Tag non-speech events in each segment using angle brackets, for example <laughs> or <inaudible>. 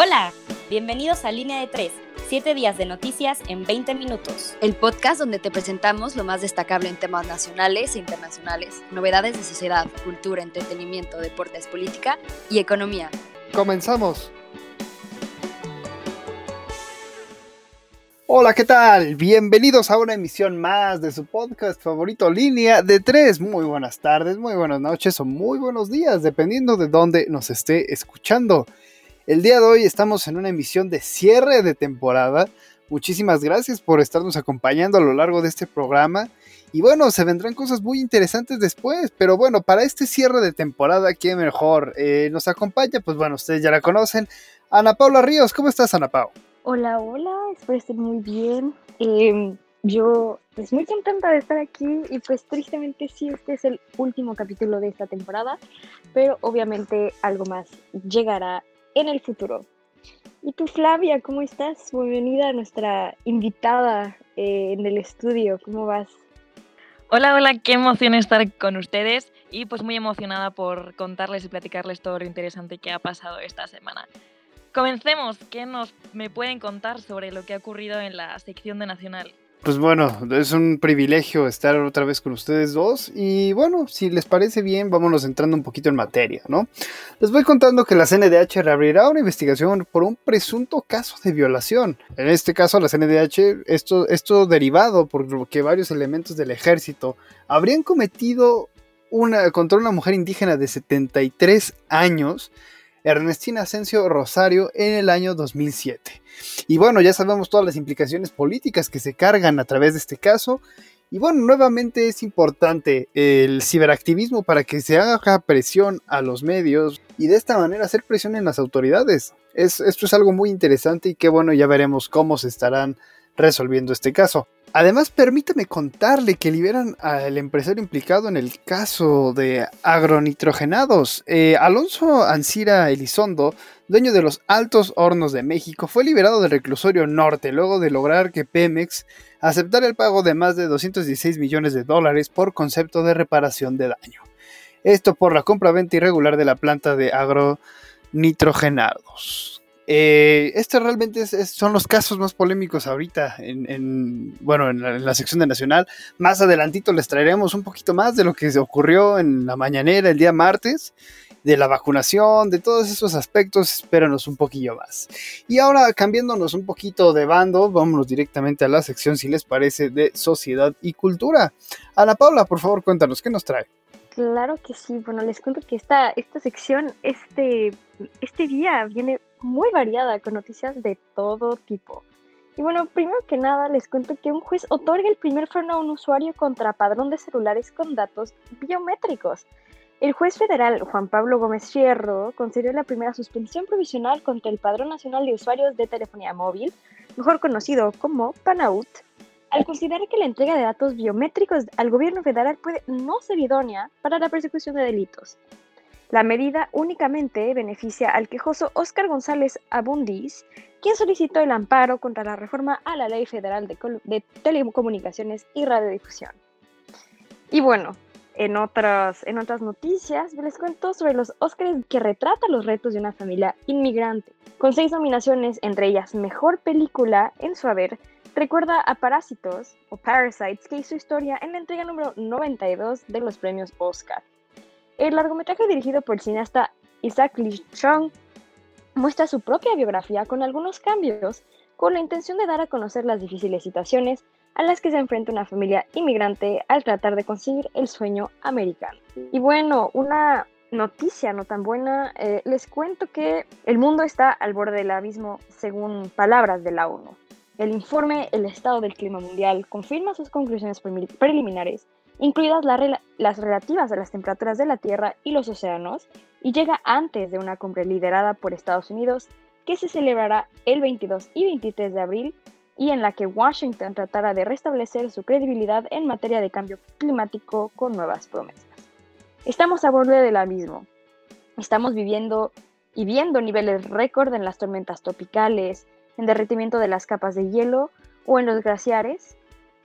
Hola, bienvenidos a Línea de 3, 7 días de noticias en 20 minutos. El podcast donde te presentamos lo más destacable en temas nacionales e internacionales, novedades de sociedad, cultura, entretenimiento, deportes, política y economía. Comenzamos. Hola, ¿qué tal? Bienvenidos a una emisión más de su podcast favorito Línea de 3. Muy buenas tardes, muy buenas noches o muy buenos días, dependiendo de dónde nos esté escuchando. El día de hoy estamos en una emisión de cierre de temporada. Muchísimas gracias por estarnos acompañando a lo largo de este programa. Y bueno, se vendrán cosas muy interesantes después, pero bueno, para este cierre de temporada, ¿quién mejor eh, nos acompaña? Pues bueno, ustedes ya la conocen. Ana Paula Ríos, ¿cómo estás, Ana Paula? Hola, hola, espero estén muy bien. Em, yo, pues muy contenta de estar aquí y pues tristemente sí, este es el último capítulo de esta temporada, pero obviamente algo más llegará en el futuro. Y tú, Flavia, ¿cómo estás? Bienvenida a nuestra invitada eh, en el estudio. ¿Cómo vas? Hola, hola, qué emoción estar con ustedes y pues muy emocionada por contarles y platicarles todo lo interesante que ha pasado esta semana. Comencemos, ¿qué nos me pueden contar sobre lo que ha ocurrido en la sección de Nacional? Pues bueno, es un privilegio estar otra vez con ustedes dos y bueno, si les parece bien, vámonos entrando un poquito en materia, ¿no? Les voy contando que la CNDH reabrirá una investigación por un presunto caso de violación. En este caso, la CNDH, esto, esto derivado porque varios elementos del ejército habrían cometido una, contra una mujer indígena de 73 años Ernestina Asensio Rosario en el año 2007. Y bueno, ya sabemos todas las implicaciones políticas que se cargan a través de este caso. Y bueno, nuevamente es importante el ciberactivismo para que se haga presión a los medios y de esta manera hacer presión en las autoridades. Es, esto es algo muy interesante y que bueno, ya veremos cómo se estarán resolviendo este caso. Además, permítame contarle que liberan al empresario implicado en el caso de agronitrogenados. Eh, Alonso Ancira Elizondo, dueño de los Altos Hornos de México, fue liberado del reclusorio norte luego de lograr que Pemex aceptara el pago de más de 216 millones de dólares por concepto de reparación de daño. Esto por la compra-venta irregular de la planta de agronitrogenados. Eh, estos realmente son los casos más polémicos ahorita en, bueno, en la, sección de Nacional. Más adelantito les traeremos un poquito más de lo que ocurrió en la mañanera el día martes, de la vacunación, de todos esos aspectos. Espéranos un poquillo más. Y ahora cambiándonos un poquito de bando, vámonos directamente a la sección, si les parece, de sociedad y cultura. Ana Paula, por favor, cuéntanos, ¿qué nos trae? Claro que sí. Bueno, les cuento que esta, esta sección, este, este día viene muy variada con noticias de todo tipo. Y bueno, primero que nada les cuento que un juez otorga el primer freno a un usuario contra padrón de celulares con datos biométricos. El juez federal Juan Pablo Gómez Fierro concedió la primera suspensión provisional contra el Padrón Nacional de Usuarios de Telefonía Móvil, mejor conocido como PANAUT, al considerar que la entrega de datos biométricos al gobierno federal puede no ser idónea para la persecución de delitos. La medida únicamente beneficia al quejoso Óscar González Abundis, quien solicitó el amparo contra la reforma a la Ley Federal de, Telecomunicaciones y Radiodifusión. Y bueno, en otras, en otras noticias les cuento sobre los Óscares que retratan los retos de una familia inmigrante. Con seis nominaciones, entre ellas Mejor Película en su haber, recuerda a Parásitos o Parasites que hizo historia en la entrega número 92 de los premios Oscar. El largometraje dirigido por el cineasta Isaac Lee muestra su propia biografía con algunos cambios con la intención de dar a conocer las difíciles situaciones a las que se enfrenta una familia inmigrante al tratar de conseguir el sueño americano. Y bueno, una noticia no tan buena, eh, les cuento que el mundo está al borde del abismo según palabras de la ONU. El informe El estado del clima mundial confirma sus conclusiones preliminares, incluidas las relativas a las temperaturas de la Tierra y los océanos, y llega antes de una cumbre liderada por Estados Unidos que se celebrará el 22 y 23 de abril y en la que Washington tratará de restablecer su credibilidad en materia de cambio climático con nuevas promesas. Estamos a borde del abismo. Estamos viviendo y viendo niveles récord en las tormentas tropicales, en derretimiento de las capas de hielo o en los glaciares,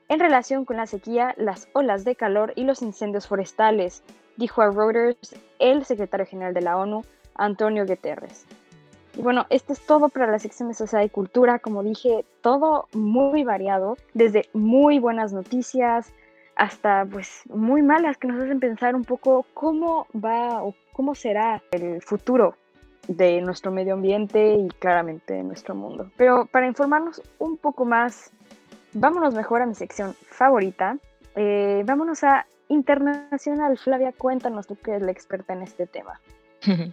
en relación con la sequía, las olas de calor y los incendios forestales, dijo a Reuters el secretario general de la ONU, Antonio Guterres. Y bueno, esto es todo para la sección de sociedad y cultura. Como dije, todo muy variado, desde muy buenas noticias hasta pues muy malas que nos hacen pensar un poco cómo va o cómo será el futuro de nuestro medio ambiente y claramente de nuestro mundo. Pero para informarnos un poco más, vámonos mejor a mi sección favorita. Eh, vámonos a internacional. Flavia, cuéntanos tú que eres la experta en este tema. <laughs>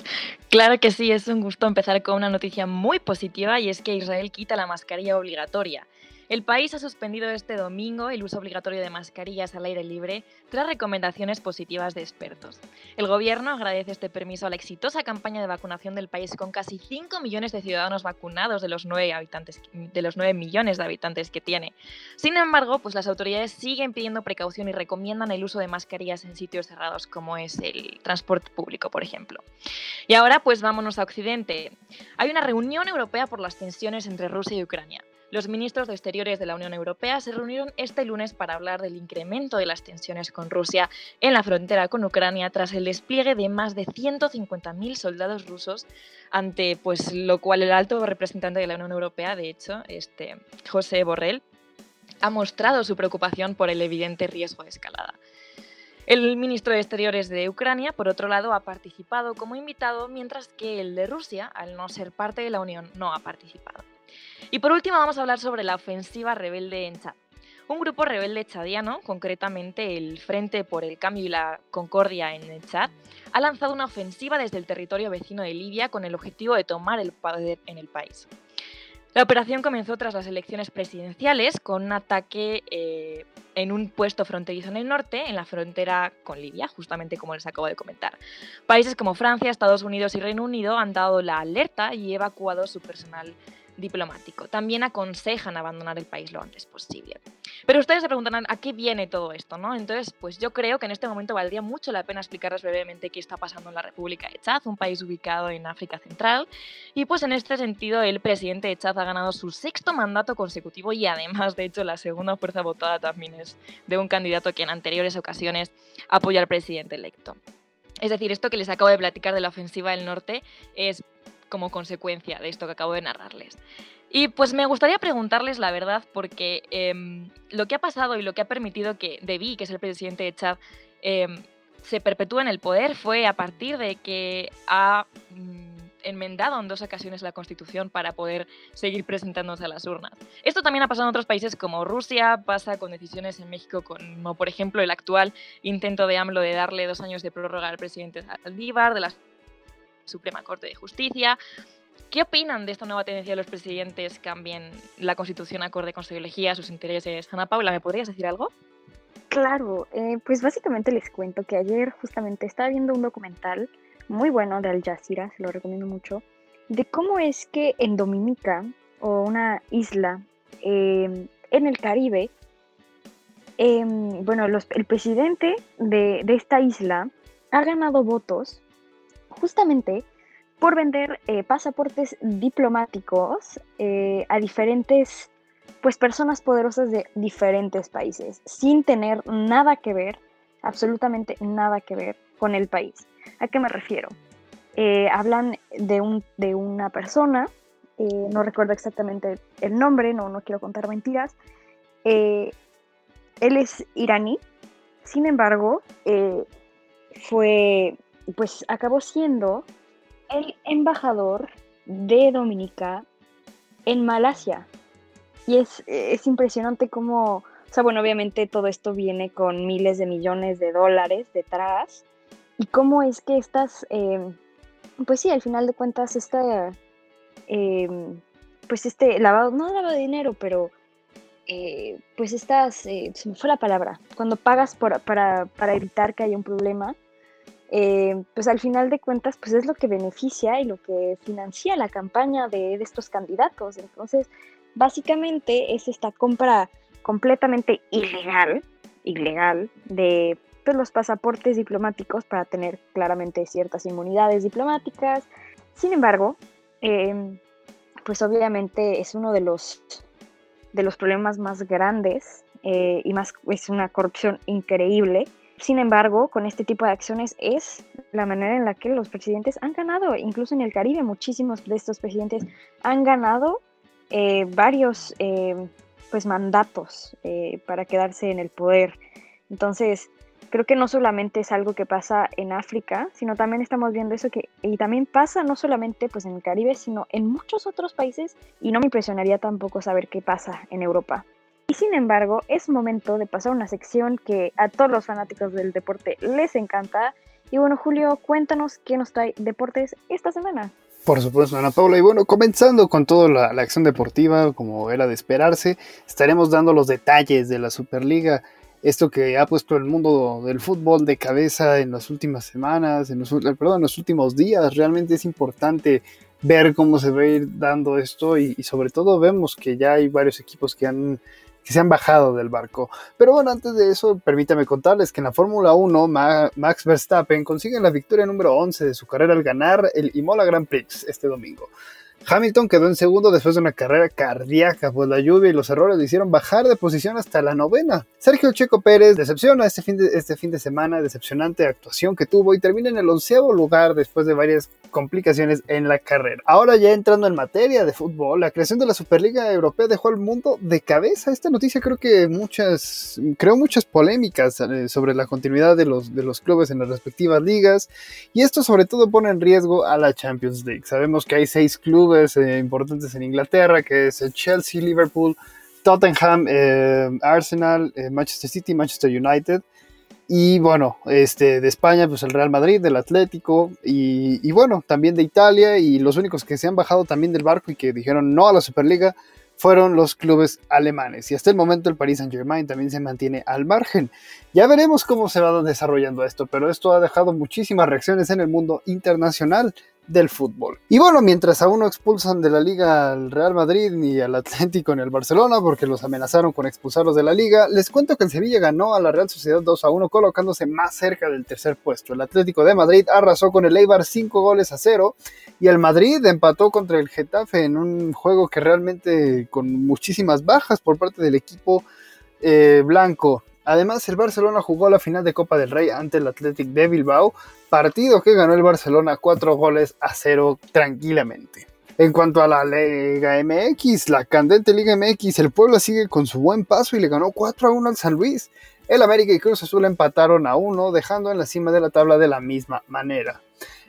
Claro que sí, es un gusto empezar con una noticia muy positiva y es que Israel quita la mascarilla obligatoria. El país ha suspendido este domingo el uso obligatorio de mascarillas al aire libre tras recomendaciones positivas de expertos. El gobierno agradece este permiso a la exitosa campaña de vacunación del país con casi 5 millones de ciudadanos vacunados de los 9, habitantes, de los 9 millones de habitantes que tiene. Sin embargo, pues las autoridades siguen pidiendo precaución y recomiendan el uso de mascarillas en sitios cerrados como es el transporte público, por ejemplo. Y ahora pues vámonos a Occidente. Hay una reunión europea por las tensiones entre Rusia y Ucrania. Los ministros de Exteriores de la Unión Europea se reunieron este lunes para hablar del incremento de las tensiones con Rusia en la frontera con Ucrania tras el despliegue de más de 150.000 soldados rusos, ante pues lo cual el alto representante de la Unión Europea, de hecho, este José Borrell, ha mostrado su preocupación por el evidente riesgo de escalada. El ministro de Exteriores de Ucrania, por otro lado, ha participado como invitado, mientras que el de Rusia, al no ser parte de la Unión, no ha participado. Y por último vamos a hablar sobre la ofensiva rebelde en Chad. Un grupo rebelde chadiano, concretamente el Frente por el Cambio y la Concordia en el Chad, ha lanzado una ofensiva desde el territorio vecino de Libia con el objetivo de tomar el poder en el país. La operación comenzó tras las elecciones presidenciales con un ataque eh, en un puesto fronterizo en el norte, en la frontera con Libia, justamente como les acabo de comentar. Países como Francia, Estados Unidos y Reino Unido han dado la alerta y evacuado su personal diplomático. También aconsejan abandonar el país lo antes posible. Pero ustedes se preguntarán a qué viene todo esto, ¿no? Entonces, pues yo creo que en este momento valdría mucho la pena explicarles brevemente qué está pasando en la República de Chad, un país ubicado en África Central. Y pues en este sentido, el presidente de Chad ha ganado su sexto mandato consecutivo y además, de hecho, la segunda fuerza votada también es de un candidato que en anteriores ocasiones apoya al presidente electo. Es decir, esto que les acabo de platicar de la ofensiva del norte es como consecuencia de esto que acabo de narrarles. Y pues me gustaría preguntarles la verdad, porque em, lo que ha pasado y lo que ha permitido que Deby, que es el presidente de Chad, em, se perpetúe en el poder fue a partir de que ha mm, enmendado en dos ocasiones la Constitución para poder seguir presentándose a las urnas. Esto también ha pasado en otros países como Rusia, pasa con decisiones en México como por ejemplo el actual intento de AMLO de darle dos años de prórroga al presidente Saldívar, de las Suprema Corte de Justicia. ¿Qué opinan de esta nueva tendencia de los presidentes cambien la constitución acorde con su ideología, sus intereses? Ana Paula, ¿me podrías decir algo? Claro, eh, pues básicamente les cuento que ayer justamente estaba viendo un documental muy bueno de Al Jazeera, se lo recomiendo mucho, de cómo es que en Dominica, o una isla em, en el Caribe, em, bueno, el presidente de, de esta isla ha ganado votos justamente por vender eh, pasaportes diplomáticos eh, a diferentes pues personas poderosas de diferentes países sin tener nada que ver absolutamente nada que ver con el país. A qué me refiero eh, hablan de un de una persona no recuerdo exactamente el nombre no no quiero contar mentiras él es iraní sin embargo fue pues acabó siendo el embajador de Dominica en Malasia. Y es, es impresionante cómo, o sea, bueno, obviamente todo esto viene con miles de millones de dólares detrás. Y cómo es que estas, em, pues sí, al final de cuentas, este, pues este lavado, no lavado de dinero, pero eh, pues estas, eh, se me fue la palabra, cuando pagas por, para, para evitar que haya un problema, eh, pues al final de cuentas, pues es lo que beneficia y lo que financia la campaña de, estos candidatos. Entonces, básicamente es esta compra completamente ilegal, ilegal, de pues, los pasaportes diplomáticos para tener claramente ciertas inmunidades diplomáticas. Sin embargo, em, pues obviamente es uno de los, de los problemas más grandes eh, y más es una corrupción increíble sin embargo, con este tipo de acciones es la manera en la que los presidentes han ganado, incluso en el Caribe, muchísimos de estos presidentes han ganado eh, varios eh, pues mandatos eh, para quedarse en el poder. Entonces, creo que no solamente es algo que pasa en África, sino también estamos viendo eso que, y también pasa no solamente pues en el Caribe, sino en muchos otros países, y no me impresionaría tampoco saber qué pasa en Europa. Y sin embargo, es momento de pasar una sección que a todos los fanáticos del deporte les encanta. Y bueno, Julio, cuéntanos qué nos trae deportes esta semana. Por supuesto, Ana Paula. Y bueno, comenzando con toda la, acción deportiva, como era de esperarse, estaremos dando los detalles de la Superliga. Esto que ha puesto el mundo del fútbol de cabeza en las últimas semanas, en los, perdón, en los últimos días. Realmente es importante ver cómo se va a ir dando esto y sobre todo vemos que ya hay varios equipos que han que se han bajado del barco. Pero bueno, antes de eso, permítame contarles que en la Fórmula 1, Max Verstappen consigue la victoria número 11 de su carrera al ganar el Imola Grand Prix este domingo. Hamilton quedó en segundo después de una carrera cardíaca, pues la lluvia y los errores le hicieron bajar de posición hasta la novena. Sergio Checo Pérez decepciona este fin de, este fin de semana, decepcionante actuación que tuvo y termina en el onceavo lugar después de varias complicaciones en la carrera. Ahora ya entrando en materia de fútbol, la creación de la Superliga Europea dejó al mundo de cabeza. Esta noticia creo que muchas, creó muchas polémicas eh, sobre la continuidad de los, de los clubes en las respectivas ligas y esto sobre todo pone en riesgo a la Champions League. Sabemos que hay seis clubes eh, importantes en Inglaterra, que es el Chelsea, Liverpool, Tottenham, eh, Arsenal, eh, Manchester City, Manchester United. Y bueno, este, de España, pues el Real Madrid, del Atlético, y, y, bueno, también de Italia, y los únicos que se han bajado también del barco y que dijeron no a la Superliga fueron los clubes alemanes. Y hasta el momento el Paris Saint Germain también se mantiene al margen. Ya veremos cómo se va desarrollando esto, pero esto ha dejado muchísimas reacciones en el mundo internacional del fútbol. Y bueno, mientras aún no expulsan de la liga al Real Madrid ni al Atlético ni al Barcelona porque los amenazaron con expulsarlos de la liga, les cuento que el Sevilla ganó a la Real Sociedad 2 a 1 colocándose más cerca del tercer puesto. El Atlético de Madrid arrasó con el Eibar 5 goles a 0 y el Madrid empató contra el Getafe en un juego que realmente con muchísimas bajas por parte del equipo eh, blanco. Además, el Barcelona jugó la final de Copa del Rey ante el Athletic de Bilbao, partido que ganó el Barcelona 4 goles a 0 tranquilamente. En cuanto a la Liga MX, la candente Liga MX, el Puebla sigue con su buen paso y le ganó 4 a 1 al San Luis. El América y Cruz Azul empataron a 1, dejando en la cima de la tabla de la misma manera.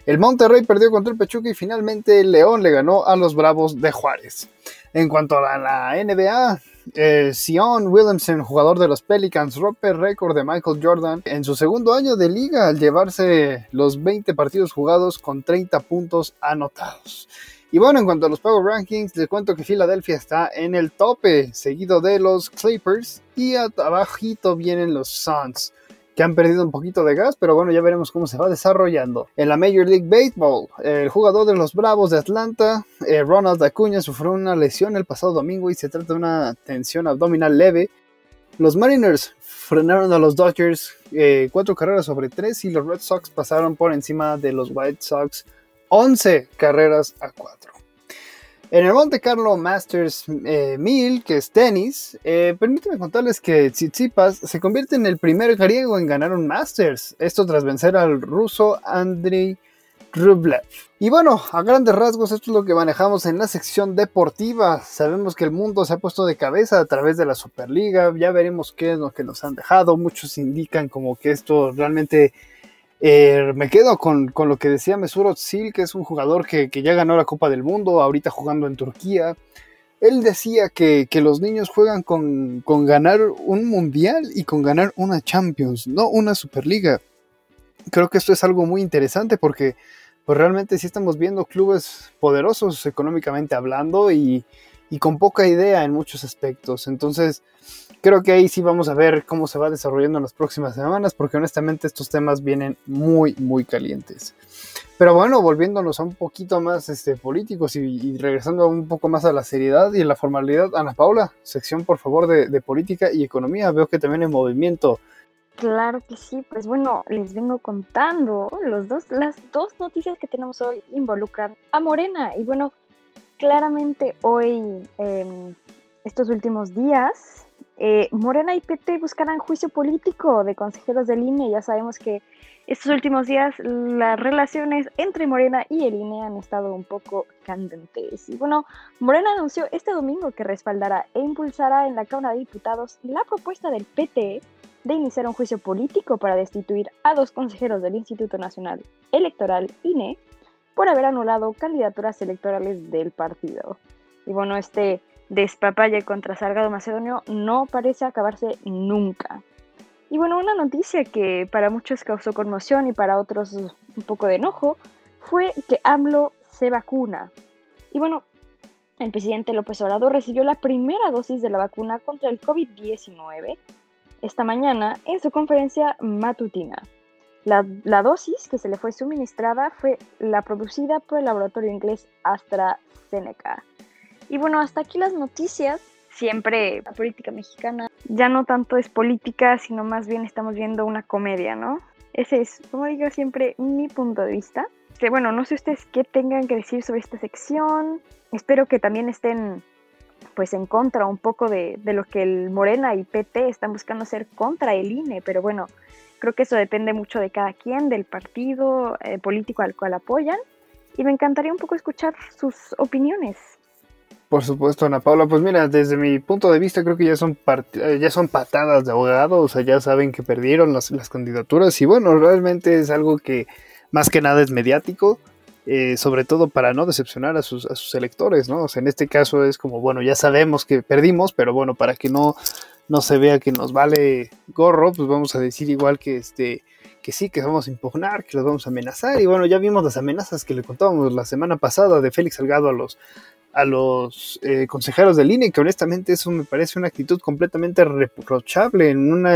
El Monterrey perdió contra el Pachuca y finalmente el León le ganó a los Bravos de Juárez. En cuanto a la, la NBA, eh, Sion Williamson, jugador de los Pelicans, rompe récord de Michael Jordan en su segundo año de liga al llevarse los 20 partidos jugados con 30 puntos anotados. Y bueno, en cuanto a los Power Rankings, les cuento que Filadelfia está en el tope, seguido de los Clippers y abajito vienen los Suns que han perdido un poquito de gas, pero bueno, ya veremos cómo se va desarrollando. En la Major League Baseball, el jugador de los Bravos de Atlanta, eh, Ronald Acuña, sufrió una lesión el pasado domingo y se trata de una tensión abdominal leve. Los Mariners frenaron a los Dodgers eh, cuatro carreras sobre tres y los Red Sox pasaron por encima de los White Sox 11 carreras a cuatro. En el Monte Carlo Masters eh, 1000, que es tenis, eh, permíteme contarles que Tsitsipas se convierte en el primer griego en ganar un Masters, esto tras vencer al ruso Andrei Rublev. Y bueno, a grandes rasgos esto es lo que manejamos en la sección deportiva. Sabemos que el mundo se ha puesto de cabeza a través de la Superliga, ya veremos qué es lo que nos han dejado, muchos indican como que esto realmente eh, me quedo con, con, lo que decía Mesut Özil, que es un jugador que, que, ya ganó la Copa del Mundo, ahorita jugando en Turquía. Él decía que, que los niños juegan con, con, ganar un mundial y con ganar una Champions, no una Superliga. Creo que esto es algo muy interesante porque pues realmente sí estamos viendo clubes poderosos económicamente hablando y, y con poca idea en muchos aspectos. Entonces, creo que ahí sí vamos a ver cómo se va desarrollando en las próximas semanas, porque honestamente estos temas vienen muy, muy calientes. Pero bueno, volviéndonos a un poquito más este, políticos y, y regresando un poco más a la seriedad y la formalidad, Ana Paula, sección por favor de, de política y economía, veo que también hay movimiento. Claro que sí, pues bueno, les vengo contando los dos, las dos noticias que tenemos hoy involucran a Morena. Y bueno, claramente hoy, eh, estos últimos días, eh, Morena y PT buscarán juicio político de consejeros del INE. Ya sabemos que estos últimos días las relaciones entre Morena y el INE han estado un poco candentes. Y bueno, Morena anunció este domingo que respaldará e impulsará en la Cámara de Diputados la propuesta del PT de iniciar un juicio político para destituir a dos consejeros del Instituto Nacional Electoral INE por haber anulado candidaturas electorales del partido. Y bueno, este despapalle contra Salgado Macedonio no parece acabarse nunca. Y bueno, una noticia que para muchos causó conmoción y para otros un poco de enojo fue que AMLO se vacuna. Y bueno, el presidente López Obrador recibió la primera dosis de la vacuna contra el COVID-19 esta mañana en su conferencia matutina. La, la, dosis que se le fue suministrada fue la producida por el laboratorio inglés AstraZeneca. Y bueno, hasta aquí las noticias. Siempre la política mexicana ya no tanto es política, sino más bien estamos viendo una comedia, ¿no? Ese es, como digo siempre, mi punto de vista. Que bueno, no sé ustedes qué tengan que decir sobre esta sección. Espero que también estén pues en contra un poco de, de, lo que el Morena y PT están buscando hacer contra el INE, pero bueno, creo que eso depende mucho de cada quien, del partido eh, político al cual apoyan, y me encantaría un poco escuchar sus opiniones. Por supuesto, Ana Paula. Pues mira, desde mi punto de vista creo que ya son, eh, ya son patadas de abogado, o sea, ya saben que perdieron las, las candidaturas y bueno, realmente es algo que más que nada es mediático, eh, sobre todo para no decepcionar a sus, a sus electores, ¿no? O sea, en este caso es como, bueno, ya sabemos que perdimos, pero bueno, para que no, no se vea que nos vale gorro, pues vamos a decir igual que este que sí, que vamos a impugnar, que los vamos a amenazar. Y bueno, ya vimos las amenazas que le contábamos la semana pasada de Félix Salgado a los, a los eh, consejeros del INE, que honestamente eso me parece una actitud completamente reprochable en un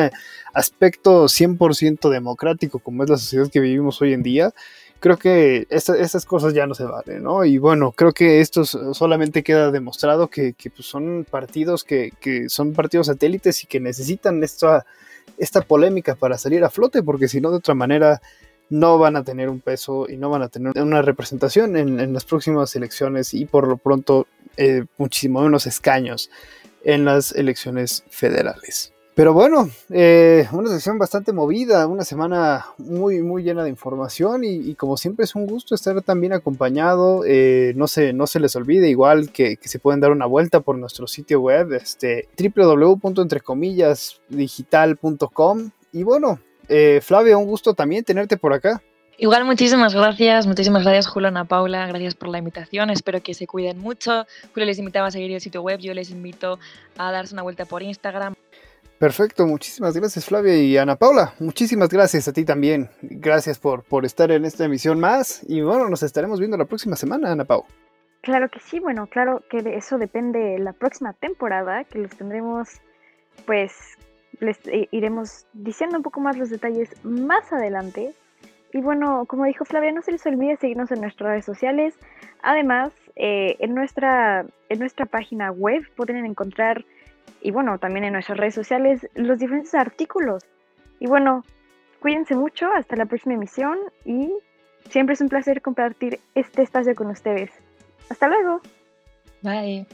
aspecto 100% democrático como es la sociedad que vivimos hoy en día. Creo que esas cosas ya no se valen, ¿no? Y bueno, creo que esto solamente queda demostrado que, que pues son partidos que, que, son partidos satélites y que necesitan esta, esta polémica para salir a flote, porque si no, de otra manera, no van a tener un peso y no van a tener una representación en, las próximas elecciones y por lo pronto eh, muchísimo menos escaños en las elecciones federales. Pero bueno, eh, una sesión bastante movida, una semana muy, muy llena de información y, como siempre es un gusto estar tan bien acompañado. Eh, no, se, no se les olvide igual que, que, se pueden dar una vuelta por nuestro sitio web, este, www.entrecomillasdigital.com. Y bueno, eh, Flavia, un gusto también tenerte por acá. Igual muchísimas gracias, muchísimas gracias Julio, Ana Paula, gracias por la invitación, espero que se cuiden mucho. Julio les invitaba a seguir el sitio web, yo les invito a darse una vuelta por Instagram. Perfecto, muchísimas gracias Flavia y Ana Paula, muchísimas gracias a ti también, gracias por, por estar en esta emisión más y bueno, nos estaremos viendo la próxima semana, Ana Paula. Claro que sí, bueno, claro que de eso depende la próxima temporada, que los tendremos pues les eh, iremos diciendo un poco más los detalles más adelante. Y bueno, como dijo Flavia, no se les olvide seguirnos en nuestras redes sociales. Además, eh, en, nuestra, en nuestra página web pueden encontrar, y bueno, también en nuestras redes sociales, los diferentes artículos. Y bueno, cuídense mucho, hasta la próxima emisión y siempre es un placer compartir este espacio con ustedes. Hasta luego. Bye.